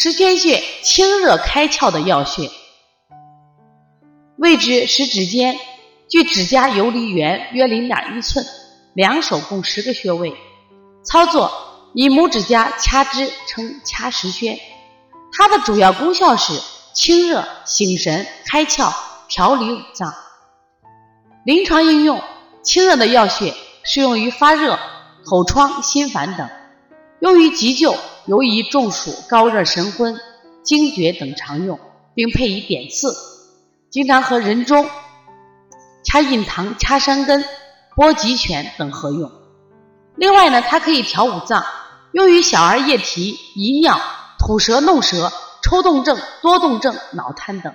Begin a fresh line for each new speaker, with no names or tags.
十宣穴清热开窍的要穴，位置食指尖距指甲游离缘约零点一寸，两手共十个穴位。操作以拇指甲掐之，称掐十穴。它的主要功效是清热、醒神、开窍、调理五脏。临床应用，清热的药穴适用于发热、口疮、心烦等；用于急救，尤宜中暑、高热、神昏、惊厥等常用，并配以点刺。经常和人中、掐印堂、掐山根、拨极泉等合用。另外呢，它可以调五脏，用于小儿夜啼、遗尿、吐舌、弄舌、抽动症、多动症、脑瘫等。